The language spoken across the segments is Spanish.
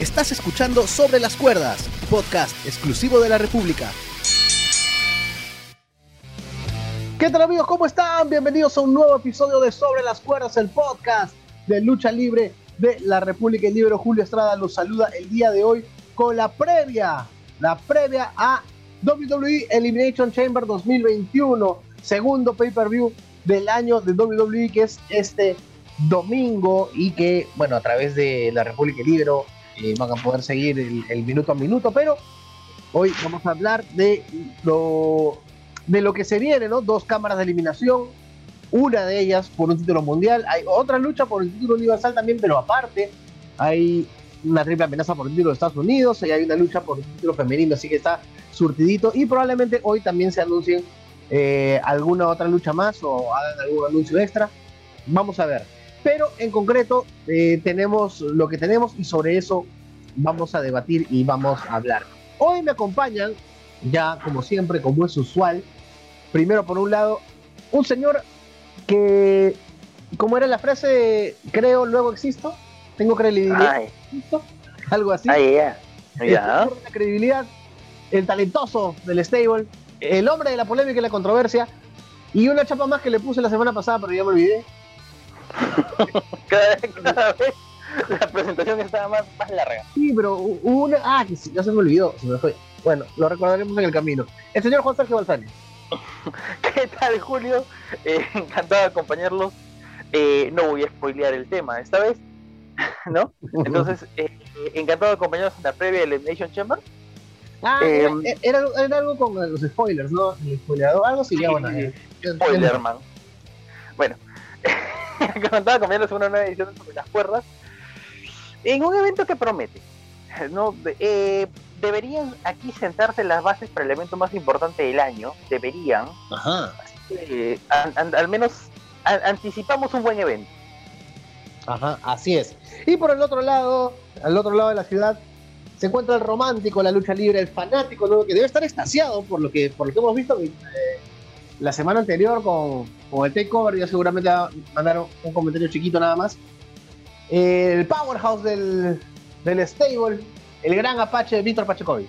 Estás escuchando Sobre las Cuerdas, podcast exclusivo de la República. ¿Qué tal amigos? ¿Cómo están? Bienvenidos a un nuevo episodio de Sobre las Cuerdas, el podcast de lucha libre de la República. El libro Julio Estrada los saluda el día de hoy con la previa, la previa a WWE Elimination Chamber 2021, segundo pay-per-view del año de WWE que es este domingo y que, bueno, a través de la República Libro eh, van a poder seguir el, minuto a minuto, pero hoy vamos a hablar de lo, de lo que se viene, ¿no? Dos cámaras de eliminación, una de ellas por un título mundial, hay otra lucha por el título universal también, pero aparte hay una triple amenaza por el título de Estados Unidos y hay una lucha por el título femenino, así que está surtidito y probablemente hoy también se anuncien eh, alguna otra lucha más o hagan algún anuncio extra. Vamos a ver. Pero en concreto eh, tenemos lo que tenemos y sobre eso vamos a debatir y vamos a hablar. Hoy me acompañan, ya como siempre, como es usual, primero por un lado, un señor que, como era la frase, creo, luego existo, tengo credibilidad, algo así. ya. credibilidad, el talentoso del stable, el hombre de la polémica y la controversia, y una chapa más que le puse la semana pasada, pero ya me olvidé. Cada, vez la presentación estaba más, más larga. Sí, pero hubo una. Ah, que ya se me olvidó, se me fue. Bueno, lo recordaremos en el camino. El señor Juan Sergio Balsani. ¿Qué tal, Julio? Eh, encantado de acompañarlos. Eh, no voy a spoilear el tema esta vez, ¿no? Entonces, eh, encantado de acompañarlos en la previa de Elimination Chamber. Ah, era, era, algo con los spoilers, ¿no? El spoileador, algo así, ya bueno. Spoilerman. Bueno, una nueva edición sobre las cuerdas, en un evento que promete. ¿no? Eh, deberían aquí sentarse las bases para el evento más importante del año, deberían. Ajá. al menos anticipamos un buen evento. Ajá, así es. Y por el otro lado, al otro lado de la ciudad, se encuentra el romántico, la lucha libre, el fanático, que debe estar extasiado por lo que, por lo que hemos visto eh, la semana anterior con, con el takeover, ya seguramente va a mandar un comentario chiquito nada más. El powerhouse del, del stable, el gran Apache Víctor Pachecovi.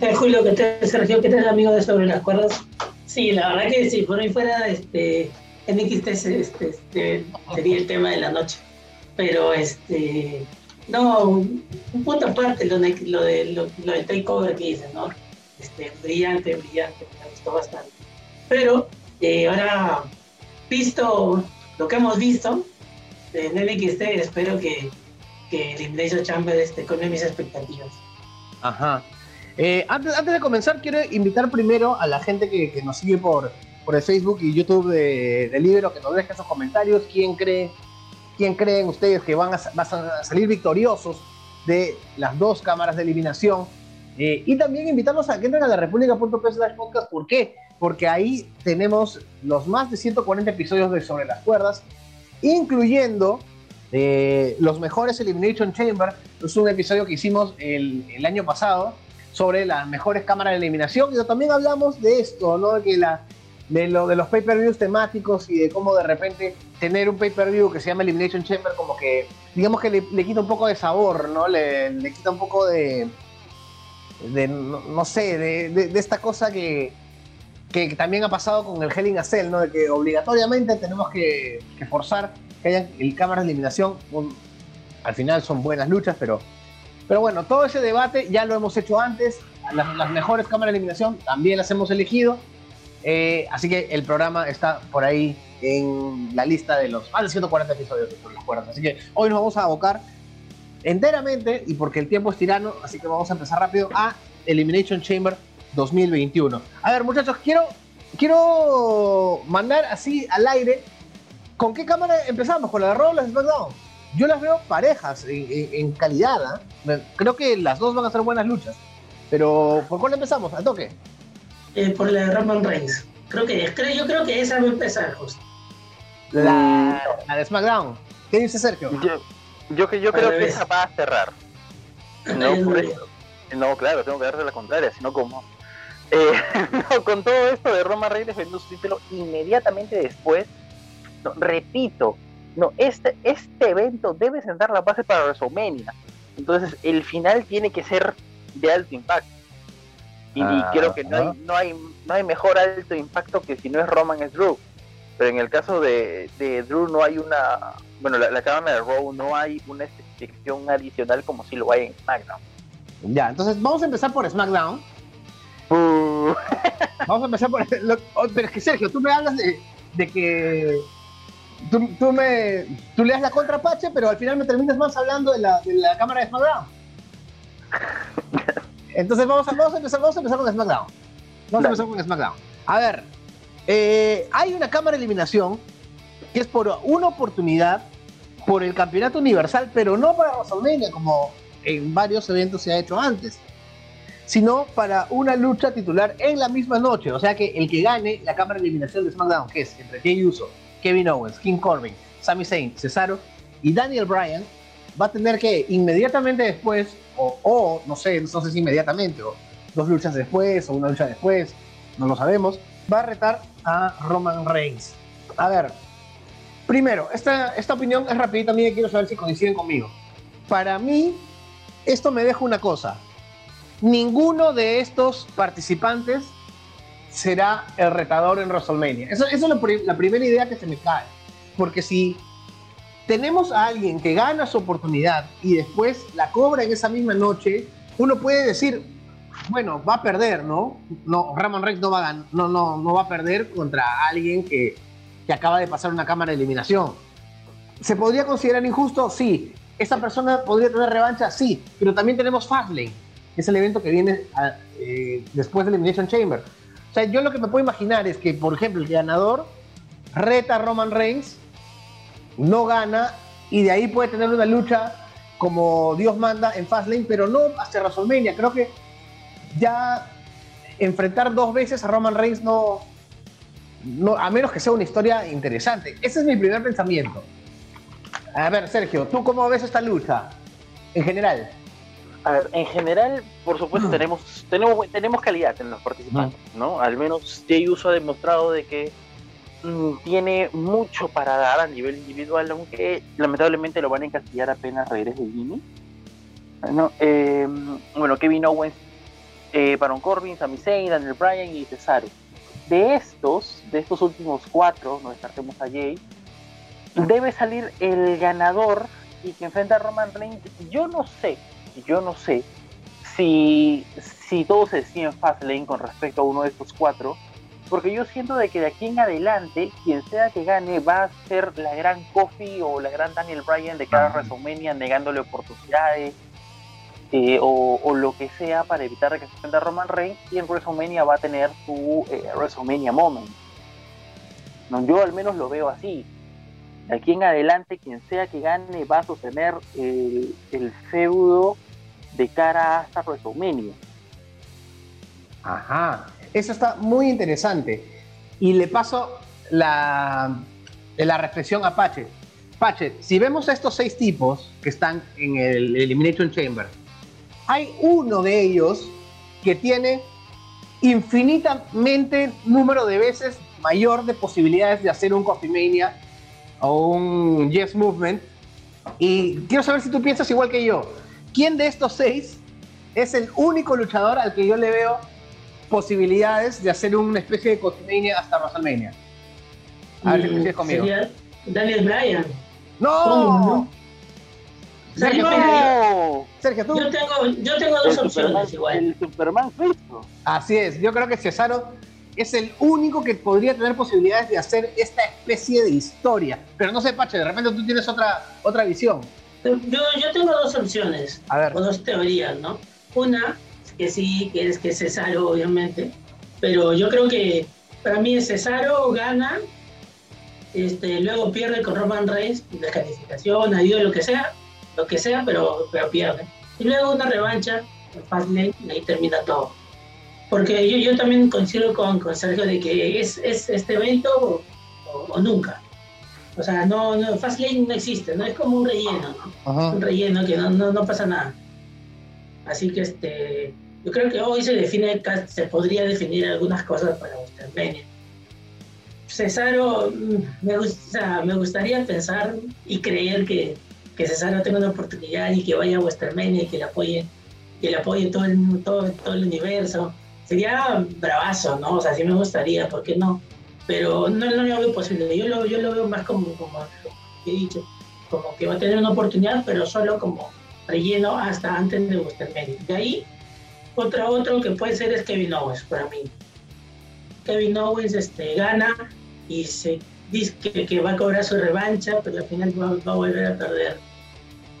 ¿Qué Julio? que te Sergio? ¿Qué tal, amigo de Sobre las Cuerdas? Sí, la verdad que si por ahí fuera este, NXT este, este, sería el tema de la noche. Pero, este, no, un punto aparte lo, de, lo, de, lo, del takeover que dices, ¿no? Este, brillante, brillante, me gustó bastante. Pero eh, ahora, visto lo que hemos visto en NXT, espero que, que Elimination Chamber esté con mis expectativas. Ajá. Eh, antes, antes, de comenzar, quiero invitar primero a la gente que, que nos sigue por, por el Facebook y YouTube de, de Libero que nos deje sus comentarios. ¿Quién cree, quién creen ustedes que van a, van a salir victoriosos de las dos cámaras de eliminación? Eh, y también invitarlos a que entren a la república.p podcast. ¿Por qué? Porque ahí tenemos los más de 140 episodios de Sobre las Cuerdas, incluyendo eh, los mejores Elimination Chamber. Es un episodio que hicimos el, el, año pasado sobre las mejores cámaras de eliminación. Y también hablamos de esto, ¿no? Que la, de, lo, de los pay-per-views temáticos y de cómo de repente tener un pay-per-view que se llama Elimination Chamber, como que, digamos que le, le quita un poco de sabor, ¿no? Le, le quita un poco de de no, sé, de, esta cosa que, que también ha pasado con el Hell in a Cell, ¿no? De que obligatoriamente tenemos que, forzar que haya el cámara de eliminación. al final son buenas luchas, pero, pero bueno, todo ese debate ya lo hemos hecho antes. Las, mejores cámaras de eliminación también las hemos elegido. Eh, así que el programa está por ahí en la lista de los más de 140 episodios de las cuerdas. Así que hoy nos vamos a abocar enteramente, y porque el tiempo es tirano, así que vamos a empezar rápido, a Elimination Chamber 2021. A ver, muchachos, quiero, quiero mandar así al aire. ¿Con qué cámara empezamos? ¿Con la de Raw o la de SmackDown? Yo las veo parejas en, calidad. ¿ah? Creo que las dos van a ser buenas luchas. Pero, ¿por cuál empezamos? ¿Al toque? Eh, por la de Roman Reigns. Creo que, creo, yo creo que esa va a empezar, justo. La, la de SmackDown. ¿Qué dice Sergio? Yo, yo creo que esa va a cerrar. No, no, claro, tengo que darle la contraria, sino como. Eh, con todo esto de Roma Reyes vendió su título inmediatamente después. repito, no, este, este evento debe sentar la base para WrestleMania. Entonces el final tiene que ser de alto impacto. Y, Ah, creo que no hay, no, hay, no hay mejor alto impacto que si no es Roman es Drew. Pero en el caso de, de Drew no hay una... Bueno, la, la cámara de Raw no hay una sección adicional como si lo hay en SmackDown. Ya, entonces vamos a empezar por SmackDown. Uh, Vamos a empezar por. lo- oh, pero es que Sergio, tú me hablas de, de que. Tú, tú me. Tú le das la contra Pache, pero al final me terminas más hablando de la, de la cámara de SmackDown. Entonces vamos a, vamos a empezar, vamos a empezar con SmackDown. Vamos a empezar con SmackDown. A ver, eh, hay una cámara de eliminación que es por una oportunidad por el campeonato universal, pero no para WrestleMania, como en varios eventos se ha hecho antes sino para una lucha titular en la misma noche. O sea que el que gane la cámara de eliminación de SmackDown, que es entre Jey Uso, Kevin Owens, King Corbin, Sami Zayn, Cesaro y Daniel Bryan, va a tener que inmediatamente después, o, o, no sé, no sé si inmediatamente, o dos luchas después, o una lucha después, no lo sabemos, va a retar a Roman Reigns. A ver, primero, esta, esta opinión es rapidita también, quiero saber si coinciden conmigo. Para mí, esto me deja una cosa ninguno de estos participantes será el retador en WrestleMania. Eso es la, pri- la primera idea que se me cae. Porque si tenemos a alguien que gana su oportunidad y después la cobra en esa misma noche, uno puede decir, bueno, va a perder, ¿no? No, Ramon Reigns no va a, perder contra alguien que, que acaba de pasar una cámara de eliminación. ¿Se podría considerar injusto? Sí. ¿Esa persona podría tener revancha? Sí. Pero también tenemos Fastlane es el evento que viene eh, después del Elimination Chamber. O sea, yo lo que me puedo imaginar es que, por ejemplo, el ganador reta a Roman Reigns, no gana, y de ahí puede tener una lucha como Dios manda en Fastlane, pero no hasta WrestleMania. Creo que ya enfrentar dos veces a Roman Reigns no, no, a menos que sea una historia interesante. Ese es mi primer pensamiento. A ver, Sergio, ¿tú cómo ves esta lucha en general? A ver, en general, por supuesto, tenemos, tenemos, tenemos calidad en los participantes, ¿no? Al menos Jey Uso ha demostrado de que mm, tiene mucho para dar a nivel individual, aunque lamentablemente lo van a encasillar apenas regrese Jimmy. ¿no? Eh, bueno, Kevin Owens, eh, Baron Corbin, Sami Zayn, Daniel Bryan y Cesaro. De estos, de estos últimos cuatro, no descartemos a Jay, debe salir el ganador y que enfrenta a Roman Reigns. Yo no sé, yo no sé si, si todo se decide en Fastlane con respecto a uno de estos cuatro, porque yo siento de que de aquí en adelante, quien sea que gane va a ser la gran Kofi o la gran Daniel Bryan de cada. WrestleMania negándole oportunidades eh, o, o lo que sea para evitar que se enfrente a Roman Reigns y en WrestleMania va a tener su eh, WrestleMania Moment. No, yo al menos lo veo así. De aquí en adelante, quien sea que gane va a sostener el feudo de cara hasta WrestleMania. Ajá, eso está muy interesante. Y le paso la, la reflexión a Pache. Pache, si vemos a estos seis tipos que están en el Elimination Chamber, hay uno de ellos que tiene infinitamente número de veces mayor de posibilidades de hacer un Coffee Mania o un Yes Movement. Y quiero saber si tú piensas igual que yo. ¿Quién de estos seis es el único luchador al que yo le veo posibilidades de hacer una especie de Cotimania hasta WrestleMania. A ver si Mm, coincides conmigo. sería Daniel Bryan. ¡No! ¿Cómo Sergio, No, Sergio, tú. Yo tengo, yo tengo dos el Superman, opciones igual. el Superman suizo. Así es, yo creo que Cesaro es el único que podría tener posibilidades de hacer esta especie de historia. Pero no sé, Pache, de repente tú tienes otra, otra visión. Yo, yo tengo dos opciones, A ver. o dos teorías, ¿no? Una, que sí, que es que Cesaro, obviamente, pero yo creo que para mí Cesaro gana, este, luego pierde con Roman Reigns, descalificación, adiós, lo que sea, lo que sea, pero, pero pierde. Y luego una revancha en Fastlane y ahí termina todo. Porque yo, yo también coincido con, con Sergio de que es, es este evento o, o- o nunca. O sea, no, no, Fastlane no existe, no es como un relleno, ¿no? un relleno que no, no, no pasa nada. Así que este, yo creo que hoy se define, se podría definir algunas cosas para WrestleMania. Cesaro, mm, me, gus- o sea, me gustaría pensar y creer que, que Cesaro tenga una oportunidad y que vaya a Westermania y que le apoye, que le apoye todo el, todo, todo el universo. Sería bravazo, ¿no? O sea, sí me gustaría, ¿por qué no? Pero no, no lo veo posible. Yo lo, yo lo veo más como, como he dicho, como que va a tener una oportunidad, pero solo como relleno hasta antes de Westermania. De ahí, otro, otro que puede ser es Kevin Owens para mí. Kevin Owens este, gana y se dice que, va a cobrar su revancha, pero al final va, a volver a perder.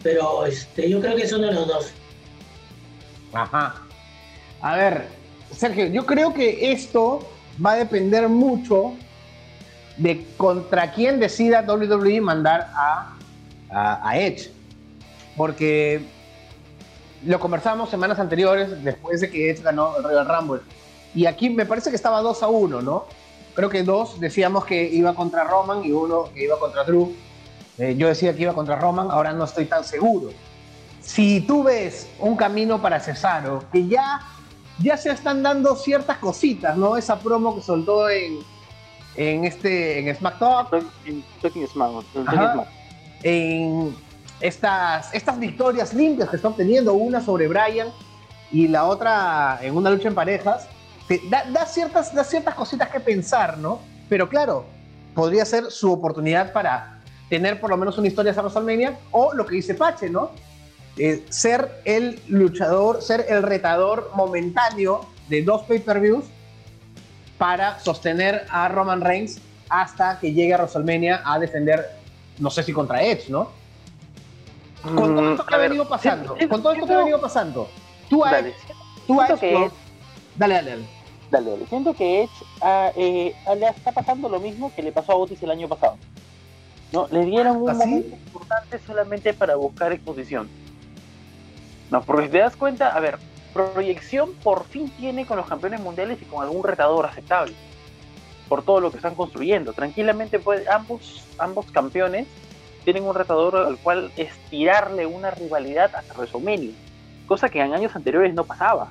Pero este, yo creo que es uno de los dos. Ajá. A ver, Sergio, yo creo que esto va a depender mucho de contra quién decida WWE mandar a, a, Edge. Porque lo conversamos semanas anteriores, después de que Edge ganó el Royal Rumble. Y aquí me parece que estaba 2 a 1, ¿no? Creo que dos decíamos que iba contra Roman y uno que iba contra Drew. Eh, yo decía que iba contra Roman, ahora no estoy tan seguro. Si tú ves un camino para Cesaro, que ya, ya se están dando ciertas cositas, ¿no? Esa promo que soltó en, en este en SmackDown. En Talking Smack. En estas, estas victorias limpias que está obteniendo, una sobre Bryan y la otra en una lucha en parejas da, ciertas, da ciertas cositas que pensar, ¿no? Pero claro, podría ser su oportunidad para tener por lo menos una historia de WrestleMania o lo que dice Pache, ¿no? Eh, ser el luchador, ser el retador momentáneo de dos pay-per-views para sostener a Roman Reigns hasta que llegue a WrestleMania a defender, no sé si contra Edge, ¿no? Con todo esto que ha venido pasando, con todo esto que ha venido pasando, tú a Edge, tú a Edge, dale, dale, dale. Dale, Siento que Edge ah, eh, le está pasando lo mismo que le pasó a Otis el año pasado. ¿no? Le dieron un ¿Ah, momento importante solamente para buscar exposición. No, porque si te das cuenta, a ver, proyección por fin tiene con los campeones mundiales y con algún retador aceptable. Por todo lo que están construyendo. Tranquilamente, puede, ambos, ambos campeones tienen un retador al cual estirarle una rivalidad hasta WrestleMania. Cosa que en años anteriores no pasaba.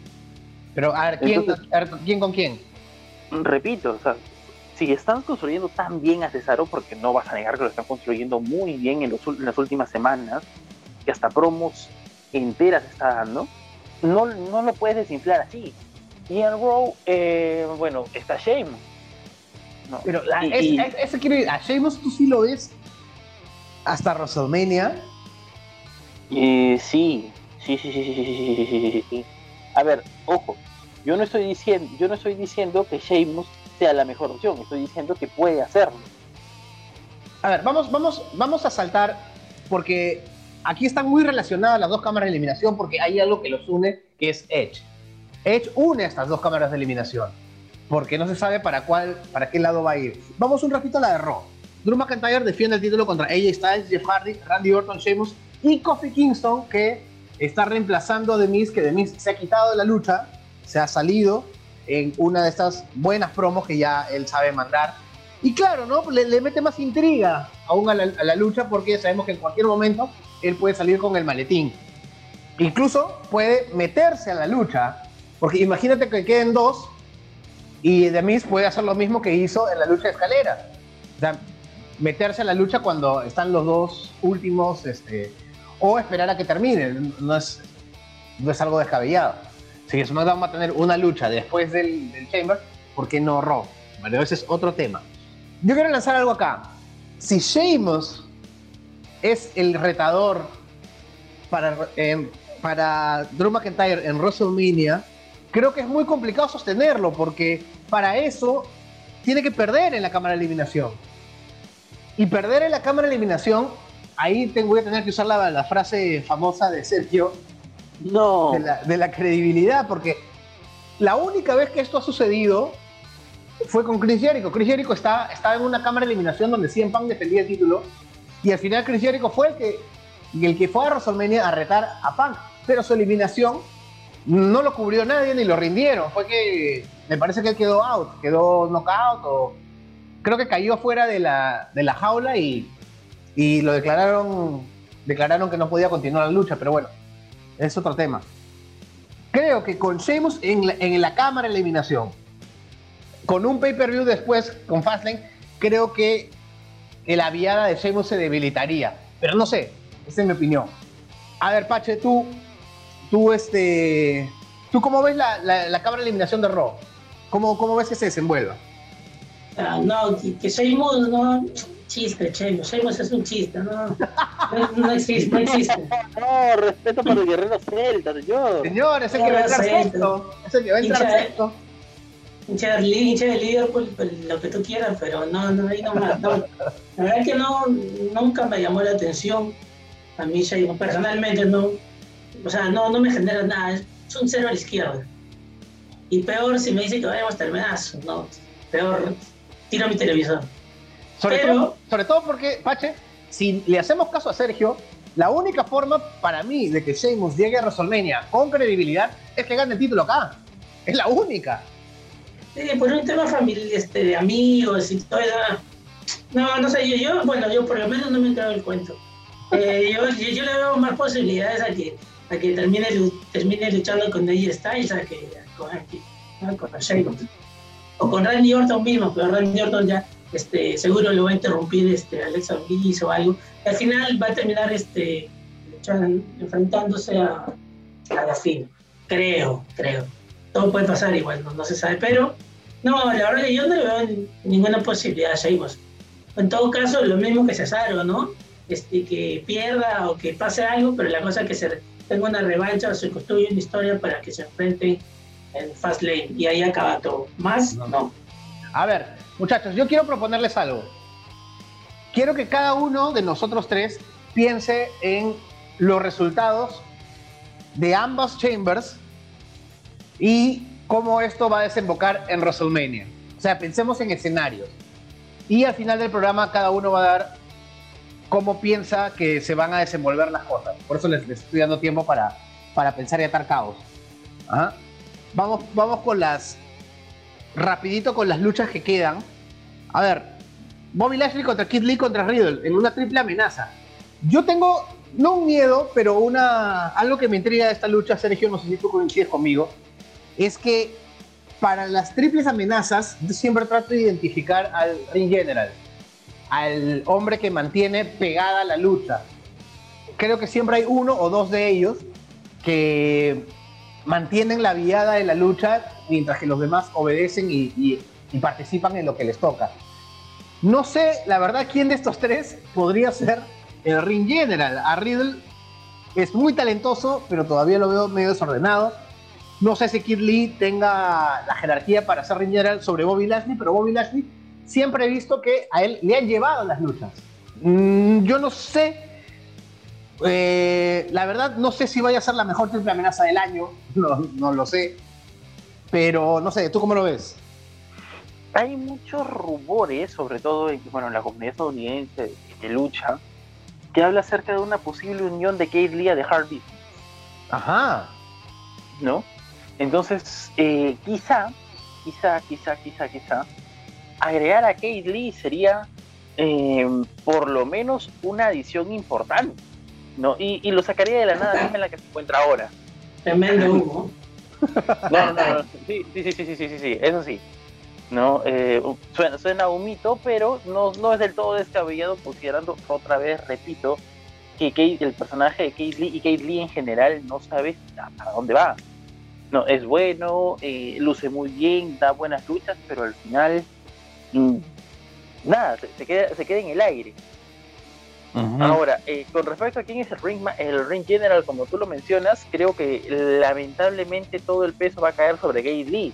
Pero a ver, ¿quién, ¿quién con quién? Repito, o sea, si están construyendo tan bien a Cesaro, porque no vas a negar que lo están construyendo muy bien en, las últimas semanas, que hasta promos enteras está dando, no, no lo puedes desinflar así. Y en Raw, eh, bueno, está Sheamus. Pero ese quiero ir, a Sheamus tú sí lo ves hasta WrestleMania. sí, sí, sí, sí, sí, sí, sí, sí, sí. A ver, ojo, yo no estoy diciendo, yo no estoy diciendo que Sheamus sea la mejor opción, estoy diciendo que puede hacerlo. A ver, vamos, vamos, vamos a saltar porque aquí están muy relacionadas las dos cámaras de eliminación porque hay algo que los une que es Edge. Edge une estas dos cámaras de eliminación porque no se sabe para cuál, para qué lado va a ir. Vamos un ratito a la de Raw. Drew McIntyre defiende el título contra AJ Styles, Jeff Hardy, Randy Orton, Sheamus y Kofi Kingston que está reemplazando a Demis, que Demis se ha quitado de la lucha, se ha salido en una de estas buenas promos que ya él sabe mandar. Y claro, ¿no? Le, mete más intriga aún a la, lucha porque sabemos que en cualquier momento él puede salir con el maletín. Incluso puede meterse a la lucha, porque imagínate que queden dos y Demis puede hacer lo mismo que hizo en la lucha de escalera. O sea, meterse a la lucha cuando están los dos últimos este, o esperar a que termine. No es, no es algo descabellado. Si SmackDown va a tener una lucha después del, Chamber, ¿por qué no Raw? Vale, ese es otro tema. Yo quiero lanzar algo acá. Si Sheamus es el retador para, para Drew McIntyre en WrestleMania, creo que es muy complicado sostenerlo porque para eso tiene que perder en la cámara de eliminación. Y perder en la cámara de eliminación ahí tengo, voy a tener que usar la, frase famosa de Sergio. No. De la, credibilidad, porque la única vez que esto ha sucedido fue con Chris Jericho. Chris Jericho está, estaba en una cámara de eliminación donde CM Punk defendía el título y al final Chris Jericho fue el que, el que fue a WrestleMania a retar a Punk, pero su eliminación no lo cubrió nadie ni lo rindieron. Fue que me parece que él quedó out, quedó knockout o creo que cayó fuera de la, de la jaula y y lo declararon, declararon que no podía continuar la lucha, pero bueno, es otro tema. Creo que con Sheamus en la, en la cámara de eliminación, con un pay-per-view después con Fastlane, creo que la viada de Sheamus se debilitaría. Pero no sé, Esa es mi opinión. A ver, Pache, tú, tú, este, ¿tú cómo ves la, la, la cabra eliminación de Raw? ¿Cómo, ¿Cómo ves que se desenvuelva? Ah, no, que, que Sheamus, no, chiste, Sheamus, Sheamus es un chiste, no, no, no existe, no existe. No, respeto para el guerrero celta, señor. Señor, ese que va a entrar sexto. Ese que va a entrar de- sexto. Hincha de, Liverpool, pues, lo que tú quieras, pero no, no, ahí no más. No. La verdad es que no, nunca me llamó la atención. A mí, personalmente, no, o sea, no, no me genera nada. Es un cero a la izquierda. Y peor si me dice que vayamos a terminazo, no. Peor, tiro mi televisor. Sobre, Pero- todo, sobre todo porque, Pache, si le hacemos caso a Sergio, la única forma para mí de que Sheamus llegue a WrestleMania con credibilidad es que gane el título acá. Es la única. Sí, por un tema familiar, este, de amigos y todo. No, no sé, yo, yo, bueno, yo por lo menos no me he el cuento. Eh, yo, yo, yo le veo más posibilidades a que, a que termine, termine luchando con AJ Styles a que con, a con Sheamus. O con Randy Orton mismo, pero Randy Orton ya este, seguro lo va a interrumpir este, Alexa Bliss o algo. Al final va a terminar este, luchando- enfrentándose a, a la fin. Creo, creo todo puede pasar igual, no, no se sabe, pero no, la verdad que yo no le veo ni- ninguna posibilidad a Sheamus. En todo caso, lo mismo que Cesaro, ¿no? Este, que pierda o que pase algo, pero la cosa es que se tenga una revancha o se construye una historia para que se enfrenten en Fastlane y ahí acaba todo. ¿Más? No. No. A ver, muchachos, yo quiero proponerles algo. Quiero que cada uno de nosotros tres piense en los resultados de ambas chambers y cómo esto va a desembocar en WrestleMania. O sea, pensemos en escenarios. Y al final del programa cada uno va a dar cómo piensa que se van a desenvolver las cosas. Por eso les, les estoy dando tiempo para, para pensar y atar caos. Ajá. Vamos, vamos con las rapidito con las luchas que quedan. A ver, Bobby Lashley contra Kid Lee contra Riddle en una triple amenaza. Yo tengo, no un miedo, pero una, algo que me intriga de esta lucha, Sergio, no sé si tú coincides conmigo, es que para las triples amenazas yo siempre trato de identificar al ring general, al hombre que mantiene pegada la lucha. Creo que siempre hay uno o dos de ellos que mantienen la viada de la lucha mientras que los demás obedecen y, y- participan en lo que les toca. No sé, la verdad, quién de estos tres podría ser el ring general. A Riddle es muy talentoso, pero todavía lo veo medio desordenado. No sé si Kid Lee tenga la jerarquía para ser ring sobre Bobby Lashley, pero Bobby Lashley siempre he visto que a él le han llevado las luchas. Mm, yo no sé eh, la verdad, no sé si vaya a ser la mejor triple amenaza del año, no, no lo sé. Pero no sé, ¿tú cómo lo ves? Hay muchos rumores, sobre todo en, bueno, en la comunidad estadounidense de, lucha, que habla acerca de una posible unión de Kate Lee a The Hard Business, Ajá. ¿no? Entonces, eh, quizá, quizá, quizá, quizá, quizá, agregar a Kate Lee sería eh, por lo menos una adición importante, ¿no? Y, y lo sacaría de la nada misma en la que se encuentra ahora. Tremendo humo. No, no, no, no. Sí, sí, sí, sí, sí, sí, eso sí. No, Eh, suena, suena un mito, pero no, no es del todo descabellado considerando, otra vez, repito, que Kate- el personaje de Kate Lee y Kate Lee en general no sabe para dónde va. No, es bueno, eh, luce muy bien, da buenas luchas, pero al final, mm, nada, se, se queda, se queda en el aire. Ahora, eh, con respecto a quién es el ring, el ring general, como tú lo mencionas, creo que lamentablemente todo el peso va a caer sobre Gay Lee.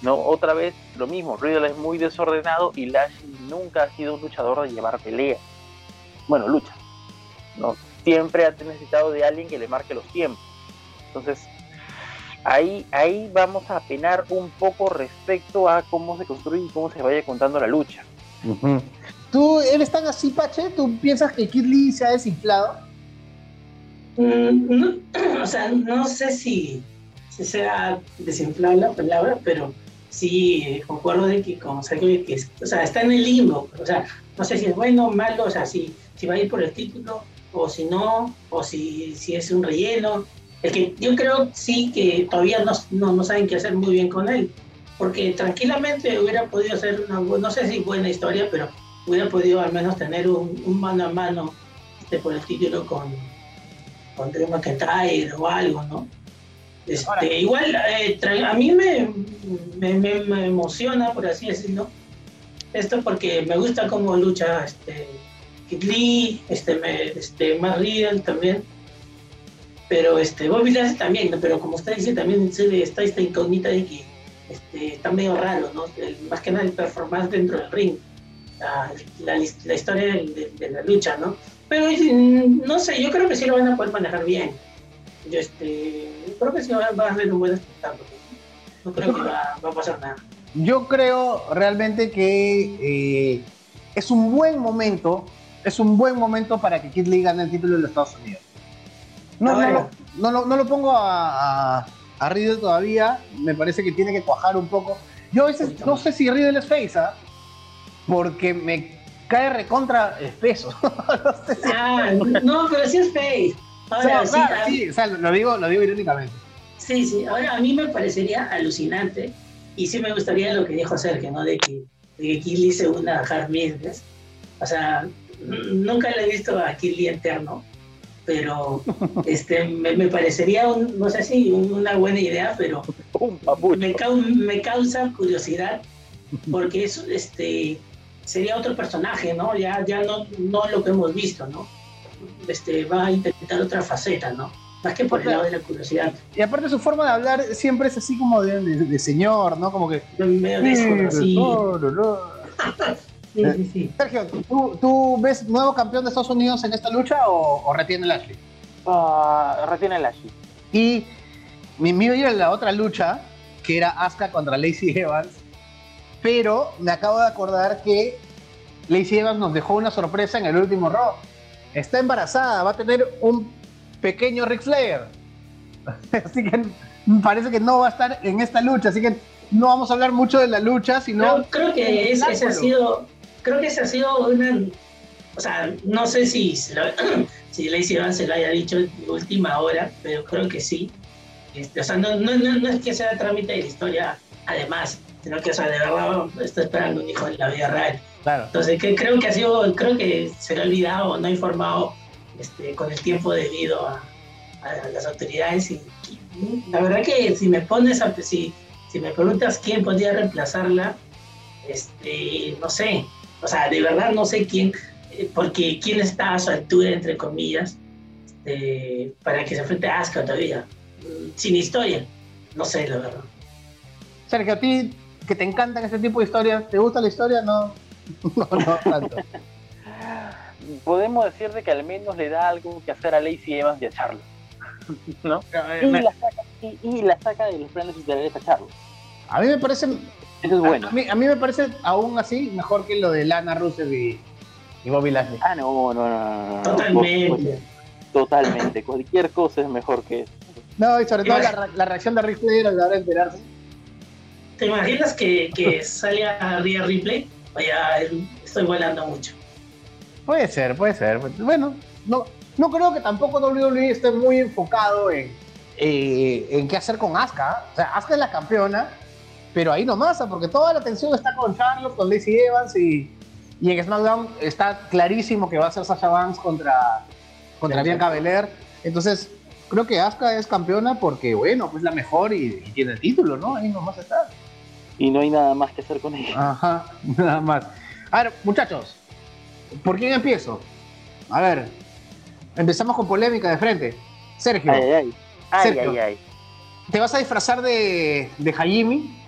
No, otra vez lo mismo, Riddle es muy desordenado y Lashley nunca ha sido un luchador de llevar pelea. Bueno, lucha. No, siempre ha necesitado de alguien que le marque los tiempos. Entonces, ahí, ahí vamos a penar un poco respecto a cómo se construye y cómo se vaya contando la lucha. ¿Tú eres tan así, Pache? ¿Tú piensas que Kid Lee se ha desinflado? Mm, no, o sea, no sé si, si sea desinflar la palabra, pero sí eh, concuerdo de que como Sergio, que es- o sea, está en el limbo, o sea, no sé si es bueno o malo, o sea, si, si va a ir por el título o si no, o si, si es un relleno. El que yo creo sí que todavía no, no, no saben qué hacer muy bien con él, porque tranquilamente hubiera podido ser una, no sé si buena historia, pero hubiera podido al menos tener un, un mano a mano este, por el título con, con Drew McIntyre o algo, ¿no? Este, igual, eh, a mí me, me, me, emociona, por así decirlo, esto porque me gusta cómo lucha este, Kid Lee, este, me, este, Matt Riddle también, pero este, Bobby Lashley también, ¿no? pero como usted dice, también está esta incógnita de que este, está medio raro, ¿no? más que nada el performance dentro del ring, la, historia de, la lucha, ¿no? Pero no sé, yo creo que sí lo van a poder manejar bien. Yo este, creo que sí va, a ser un buen espectáculo. No creo que va, va a pasar nada. Yo creo realmente que eh, es un buen momento, es un buen momento para que Kid Lee gane el título de los Estados Unidos. No, no, lo, no, lo, no, lo, pongo a, a, a, Riddle todavía, me parece que tiene que cuajar un poco. Yo a veces no sé si Riddle es face, ¿ah? porque me cae recontra espeso. no, sé si ah, no, pero sí es face. Ahora, o sea, sí, sí, o sea, lo digo, lo digo irónicamente. Sí, sí, ahora a mí me parecería alucinante y sí me gustaría lo que dijo Sergio, ¿no? De que, de que se una a Hard O sea, nunca le he visto a Lee interno, pero este, me, me, parecería, un, no sé si una buena idea, pero me, me, causa curiosidad porque eso este, sería otro personaje, ¿no? Ya, ya no, no lo que hemos visto, ¿no? Este, va a intentar otra faceta, ¿no? Más que por el lado de la curiosidad. Y aparte su forma de hablar siempre es así como de, de, señor, ¿no? Como que... Medio desconocido. Sí, sí, sí. Sergio, ¿tú, ¿tú, ves nuevo campeón de Estados Unidos en esta lucha o, o retiene Lashley? Uh, retiene Lashley. Y me, me iba a ir a la otra lucha, que era Asuka contra Lacey Evans, pero me acabo de acordar que Lacey Evans nos dejó una sorpresa en el último Raw. Está embarazada, va a tener un pequeño Ric Flair. Así que parece que no va a estar en esta lucha, así que no vamos a hablar mucho de la lucha, sino... No, creo que ese, ese ha sido, creo que ese ha sido una... O sea, no sé si, si Lacey Evans se lo haya dicho en última hora, pero creo que sí. Este, o sea, no, no, no, es que sea trámite de la historia, además, sino que, o sea, de verdad está esperando un hijo en la vida real. Claro. Entonces, que, creo que ha sido, creo que se le ha olvidado, no ha informado este, con el tiempo debido a, a las autoridades. Y, la verdad que si me pones a, si, si me preguntas quién podría reemplazarla, este, no sé, o sea, de verdad no sé quién, eh, porque quién está a su altura, entre comillas, este, para que se enfrente a Asuka todavía, mm, sin historia, no sé, la verdad. Sergio, a ti que te encantan este tipo de historias, ¿te gusta la historia? No, no, no tanto podemos decir de que al menos le da algo que hacer a Lacey Evans y a Charlotte. ¿No? Y, la saca, y, la saca, de los planes literarios a Charlotte. A mí me parece. Eso es bueno. A, mí, a, mí, me parece aún así mejor que lo de Lana Rusev y, y Bobby Lashley. Ah, no, no, no. no, Totalmente. Totalmente. Cualquier cosa es mejor que eso. No, y sobre todo la, la, reacción de Rick Flair al de enterarse. ¿Te imaginas que, que sale a Rhea Ripley? Vaya, estoy volando mucho. Puede ser, puede ser. Bueno, no, no creo que tampoco WWE esté muy enfocado en, eh, en qué hacer con Asuka. O sea, Asuka es la campeona, pero ahí nomás, porque toda la atención está con Charlotte, con Lacey Evans y, y en SmackDown está clarísimo que va a ser Sasha Banks contra, contra Bianca Belair. Entonces, creo que Asuka es campeona porque, bueno, pues la mejor y, y, tiene el título, ¿no? Ahí nomás está. Y no hay nada más que hacer con ella. Ajá, nada más. A ver, muchachos, ¿Por quién empiezo? A ver, empezamos con polémica de frente. Sergio. Ay, ay, ay. Sergio, ay, ay. ¿Te vas a disfrazar de, de Hajimi?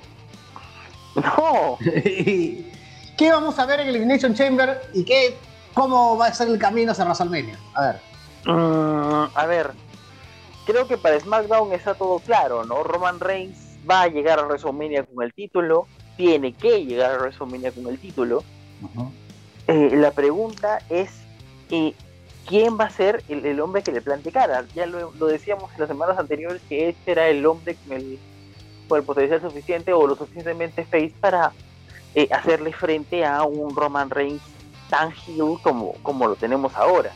No. ¿Qué vamos a ver en Elimination Chamber y qué, cómo va a ser el camino hacia WrestleMania? A ver. Mm, a ver, creo que para SmackDown está todo claro, ¿no? Roman Reigns va a llegar a WrestleMania con el título, tiene que llegar a WrestleMania con el título. Uh eh, la pregunta es eh, quién va a ser el, hombre que le plante cara. Ya lo, decíamos en las semanas anteriores que este era el hombre con el, con el potencial suficiente o lo suficientemente face para eh, hacerle frente a un Roman Reigns tan heel como, como lo tenemos ahora.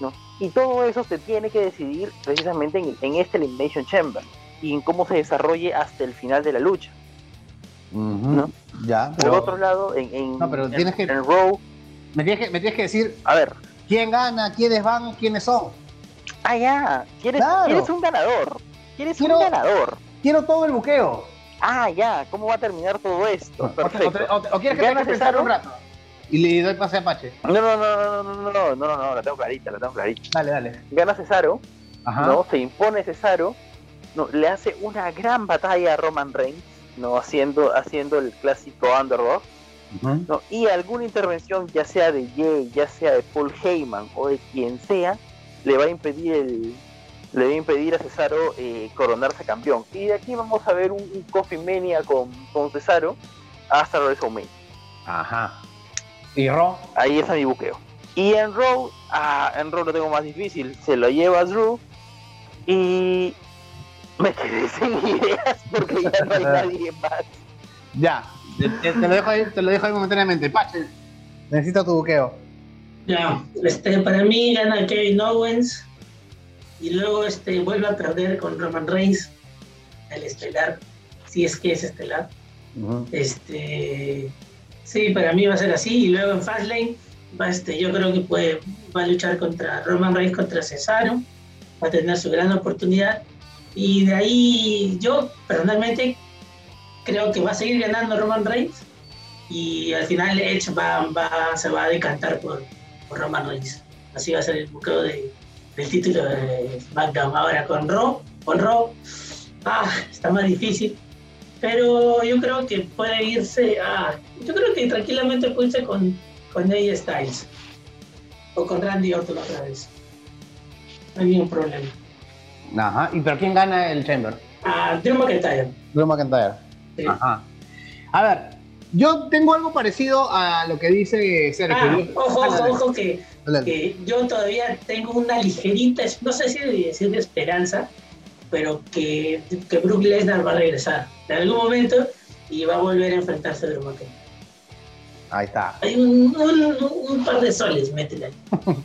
¿no? Y todo eso se tiene que decidir precisamente en, en este Elimination Chamber y en cómo se desarrolle hasta el final de la lucha. ¿no? Ya, pero... Por otro lado, en, en, no, pero tienes que... en Raw... Me tienes, que, me tienes que decir... A ver, ¿Quién gana? ¿Quiénes van? ¿Quiénes son? Ah, ya. ¿Quieres, Claro. ¿quieres un ganador? ¿Quieres Quiero- un ganador? quiero todo el buqueo. Ah, ya, ¿cómo va a terminar todo esto? O, Perfecto. O, o, o quieres que tenga que pensar un rato? Y le doy pase a Pache. No, no, no, no, no, no, no, no, no. la tengo clarita, la tengo clarita. Dale, dale. Gana Cesaro, Ajá. ¿no? Se impone Cesaro, no, le hace una gran batalla a Roman Reigns, ¿no? Haciendo, haciendo el clásico underdog. ¿no? Y alguna intervención, ya sea de Jay, ya sea de Paul Heyman o de quien sea, le va a impedir el, le va a impedir a Cesaro eh, coronarse campeón. Y de aquí vamos a ver un, un Coffee Mania con, con Cesaro hasta WrestleMania. Ajá. ¿Y Ro? Ahí está mi buqueo. Y en Raw, ah, en Raw lo tengo más difícil. Se lo lleva Drew y me quedé sin ideas porque ya no hay nadie más. Ya. Te lo dejo ahí, te lo dejo ahí momentáneamente. Pache, necesito tu buqueo. Ya, este, para mí gana Kevin Owens y luego este, vuelve a perder con Roman Reigns, el estelar, si es que es estelar. Este, sí, para mí va a ser así. Y luego en Fastlane, va, este, yo creo que puede, va a luchar contra Roman Reigns contra Cesaro, va a tener su gran oportunidad. Y de ahí yo personalmente creo que va a seguir ganando Roman Reigns y al final Edge va, va- se va a decantar por, por Roman Reigns. Así va a ser el buqueo de- del título de SmackDown. Ahora con Raw, con Raw, ah, está más difícil. Pero yo creo que puede irse a. Yo creo que tranquilamente puede irse con, con AJ Styles. O con Randy Orton otra vez. No hay ningún problema. Ajá. ¿Y pero quién gana el Chamber? A Drew McIntyre. Drew McIntyre. sí. Ajá. A ver, yo tengo algo parecido a lo que dice Sergio. Ah, ojo, ojo, ojo, que. Que yo todavía tengo una ligerita, no sé si decir de esperanza, pero que, que Brook Lesnar va a regresar en algún momento y va a volver a enfrentarse a Drew McIntyre. Ahí está. Hay un, un- un par de soles, métele ahí.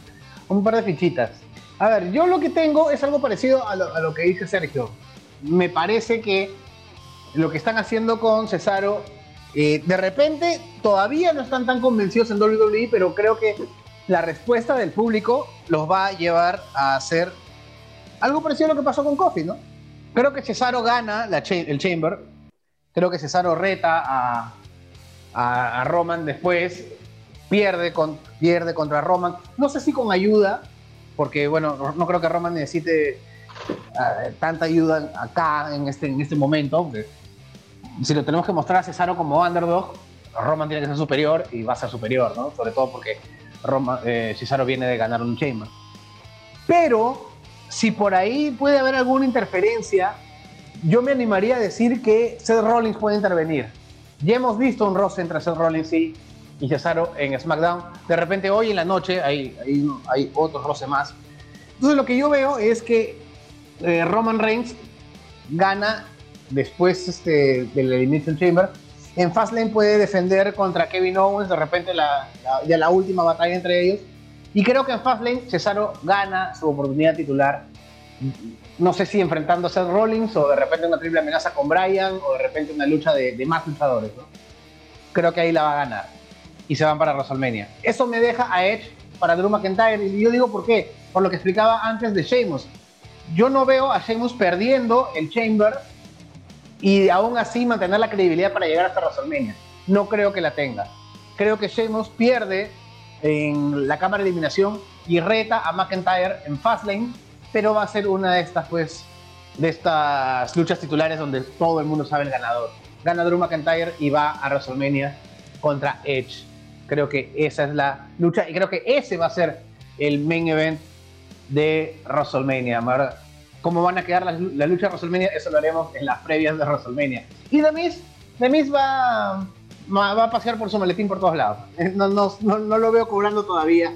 Un par de fichitas. A ver, yo lo que tengo es algo parecido a lo, a lo que dice Sergio. Me parece que lo que están haciendo con Cesaro, eh, de repente todavía no están tan convencidos en WWE, pero creo que la respuesta del público los va a llevar a hacer algo parecido a lo que pasó con Kofi, ¿no? Creo que Cesaro gana el Chamber. Creo que Cesaro reta a, a- Roman después. Pierde, con, pierde contra Roman. No sé si con ayuda, porque bueno, no- creo que Roman necesite ah, tanta ayuda acá en este, en este momento. si lo tenemos que mostrar a Cesaro como underdog, Roman tiene que ser superior y va a ser superior, ¿no? Sobre todo porque Roma, eh, Cesaro viene de ganar un Chamber. Pero si por ahí puede haber alguna interferencia, yo me animaría a decir que Seth Rollins puede intervenir. Ya hemos visto un roce entre Seth Rollins y, y Cesaro en SmackDown. De repente hoy en la noche hay, hay, hay otro roce más. Entonces lo que yo veo es que eh, Roman Reigns gana después este, del Elimination Chamber. En Fastlane puede defender contra Kevin Owens, de repente la, ya la última batalla entre ellos. Y creo que en Fastlane Cesaro gana su oportunidad titular. No sé si enfrentando a Seth Rollins o de repente una triple amenaza con Bryan o de repente una lucha de, de más luchadores. ¿no? Creo que ahí la va a ganar. Y se van para WrestleMania. Eso me deja a Edge para Drew McIntyre. Y yo digo por qué. Por lo que explicaba antes de Sheamus. Yo no veo a Sheamus perdiendo el Chamber y aún así mantener la credibilidad para llegar hasta WrestleMania. No creo que la tenga. Creo que Sheamus pierde en la cámara de eliminación y reta a McIntyre en Fastlane, pero va a ser una de estas, pues, de estas luchas titulares donde todo el mundo sabe el ganador. Gana Drew McIntyre y va a WrestleMania contra Edge. Creo que esa es la lucha y creo que ese va a ser el main event de WrestleMania. ¿Cómo van a quedar las, la lucha de WrestleMania? Eso lo haremos en las previas de WrestleMania. Y The Miz, The Miz va, va, a pasear por su maletín por todos lados. Eh, No, no, no, no lo veo cobrando todavía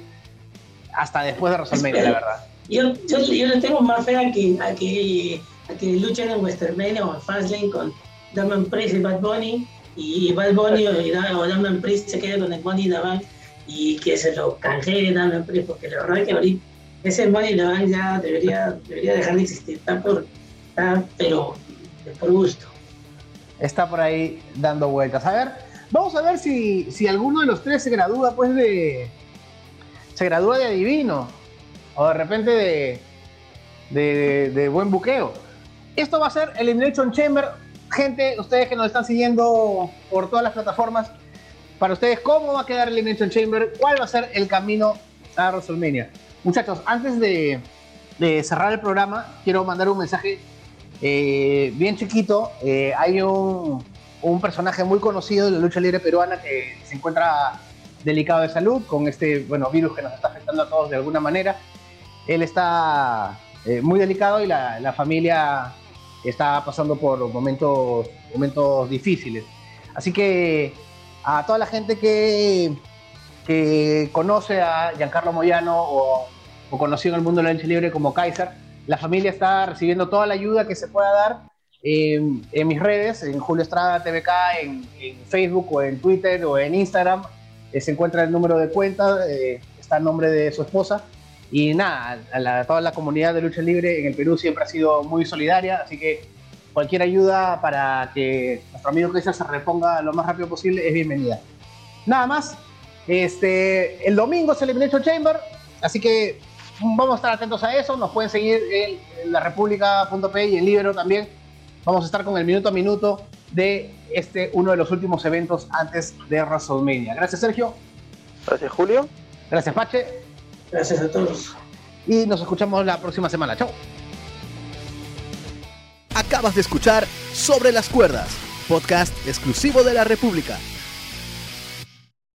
hasta después de WrestleMania, la verdad. Yo, yo, yo le tengo más fe a que, a que, a que luchen en WrestleMania o en Fastlane con Damian Priest y Bad Bunny y Bad Bunny o, o Damian Priest se quede con el Money in the Bank y que se lo canjee Damian Priest porque la verdad que ahorita ese Money in ya debería, debería dejar de existir, está por, está, pero por gusto. Está por ahí dando vueltas. A ver, vamos a ver si, si alguno de los tres se gradúa, pues, de. se gradúa de adivino o de repente de, de, de buen buqueo. Esto va a ser Elimination Chamber. Gente, ustedes que nos están siguiendo por todas las plataformas, para ustedes, ¿cómo va a quedar Elimination Chamber? ¿Cuál va a ser el camino a WrestleMania? Muchachos, antes de, cerrar el programa, quiero mandar un mensaje eh, bien chiquito. Eh, hay un, un, personaje muy conocido de la lucha libre peruana que se encuentra delicado de salud con este bueno, virus que nos está afectando a todos de alguna manera. Él está eh, muy delicado y la, la, familia está pasando por momentos, momentos difíciles. Así que a toda la gente que, que conoce a Giancarlo Moyano o, o conoció en el mundo de la lucha libre como Kaiser, la familia está recibiendo toda la ayuda que se pueda dar eh, en mis redes, en Julio Estrada TVK, en, en, Facebook o en Twitter o en Instagram. Eh, se encuentra el número de cuenta, eh, está el nombre de su esposa. Y nada, a, la, toda la comunidad de lucha libre en el Perú siempre ha sido muy solidaria, así que cualquier ayuda para que nuestro amigo Cristian se reponga lo más rápido posible es bienvenida. Nada más, este, el domingo es el Elimination Chamber, así que vamos a estar atentos a eso. Nos pueden seguir en, en la república.p y en Libero también. Vamos a estar con el minuto a minuto de este uno de los últimos eventos antes de WrestleMania. Gracias, Sergio. Gracias, Julio. Gracias, Pache. Gracias a todos. Y nos escuchamos la próxima semana. Chao. Acabas de escuchar Sobre las Cuerdas, podcast exclusivo de la República.